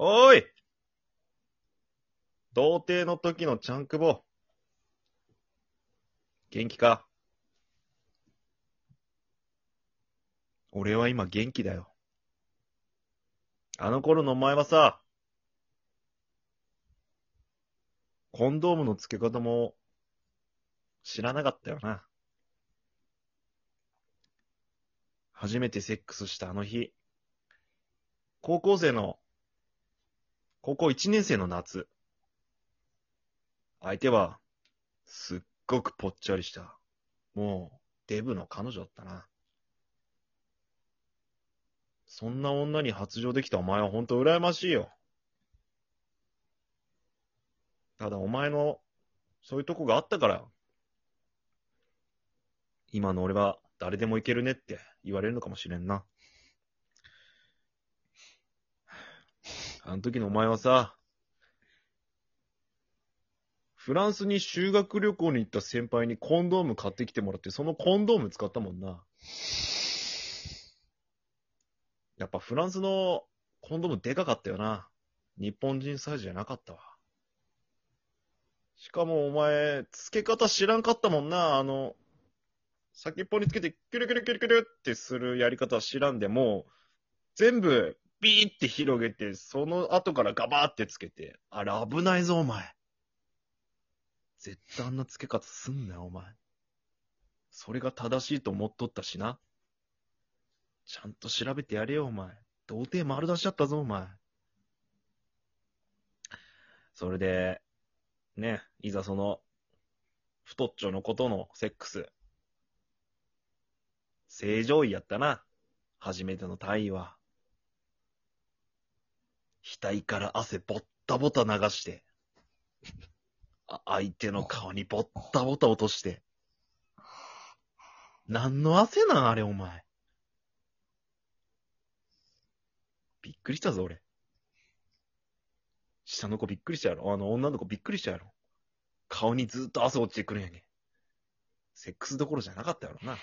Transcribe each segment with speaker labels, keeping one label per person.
Speaker 1: おーい童貞の時のチャンクボ。元気か？俺は今元気だよ。あの頃のお前はさ、コンドームの付け方も知らなかったよな。初めてセックスしたあの日、高校生の、高校1年生の夏。相手は、すっごくぽっちゃりした、もう、デブの彼女だったな。そんな女に発情できたお前はほんと羨ましいよ。ただお前の、そういうとこがあったから、今の俺は誰でもいけるねって言われるのかもしれんな。あの時のお前はさ、フランスに修学旅行に行った先輩にコンドーム買ってきてもらって、そのコンドーム使ったもんな。やっぱフランスのコンドームでかかったよな。日本人サイズじゃなかったわ。しかもお前、付け方知らんかったもんな。あの、先っぽにつけて、キュルキュルキュルキュルってするやり方は知らんでも、全部、ビーって広げて、その後からガバーってつけて、あれ危ないぞ、お前。絶対あんな付け方すんなよ、お前。それが正しいと思っとったしな。ちゃんと調べてやれよ、お前。童貞丸出しちゃったぞ、お前。それで、ね、いざその、太っちょのことのセックス。正常位やったな。初めての体位は。額から汗ぼったぼた流して。相手の顔にぼったぼた落として。何の汗なんあれお前。びっくりしたぞ俺。下の子びっくりしたやろ。あの女の子びっくりしたやろ。顔にずっと汗落ちてくるんやけ。セックスどころじゃなかったやろな。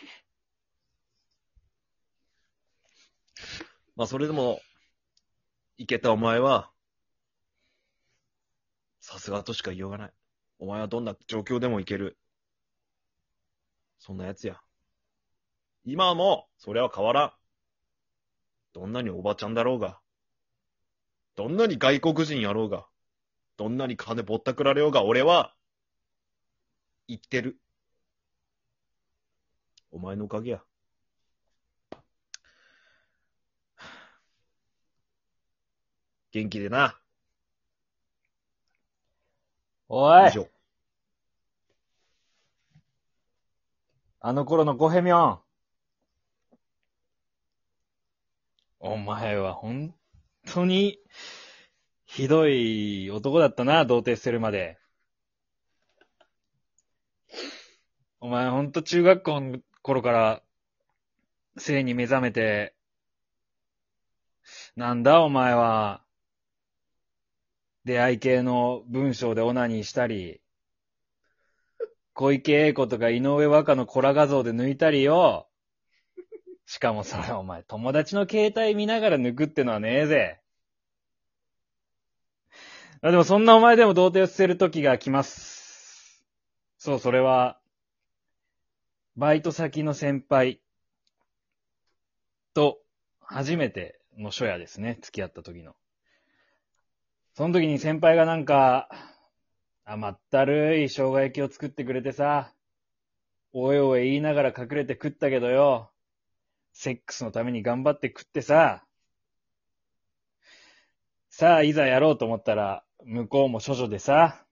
Speaker 1: まあそれでも、いけたお前は、さすがとしか言いようがない。お前はどんな状況でもいける。そんなやつや。今も、それは変わらん。どんなにおばちゃんだろうが、どんなに外国人やろうが、どんなに金ぼったくられようが、俺は、言ってる。お前のおかげや。元気でな。
Speaker 2: おい
Speaker 1: 以上。
Speaker 2: あの頃のコヘミョン。お前は本当に、ひどい男だったな、童貞捨てるまで。お前ほんと中学校の頃から、性に目覚めて、なんだお前は、出会い系の文章でオナニーしたり、小池栄子とか井上和歌のコラ画像で抜いたりよ。しかもそれお前友達の携帯見ながら抜くってのはねえぜ。あでもそんなお前でも童貞を捨てる時が来ます。そう、それは、バイト先の先輩と初めての初夜ですね。付き合った時の。その時に先輩がなんか、甘ったるい生姜焼きを作ってくれてさ、おえおえ言いながら隠れて食ったけどよ、セックスのために頑張って食ってさ、さあ、いざやろうと思ったら、向こうも処女でさ、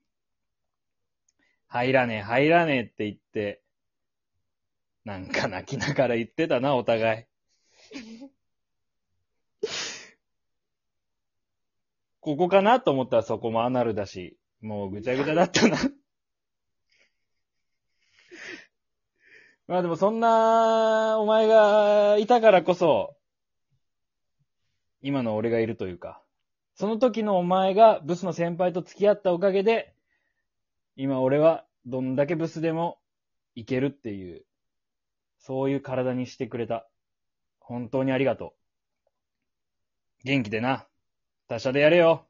Speaker 2: 入らねえ、入らねえって言って、なんか泣きながら言ってたな、お互い。ここかなと思ったらそこもアナルだし、もうぐちゃぐちゃだったな。まあでもそんな、お前がいたからこそ、今の俺がいるというか、その時のお前がブスの先輩と付き合ったおかげで、今俺はどんだけブスでもいけるっていう、そういう体にしてくれた。本当にありがとう。元気でな。他社でやれよ。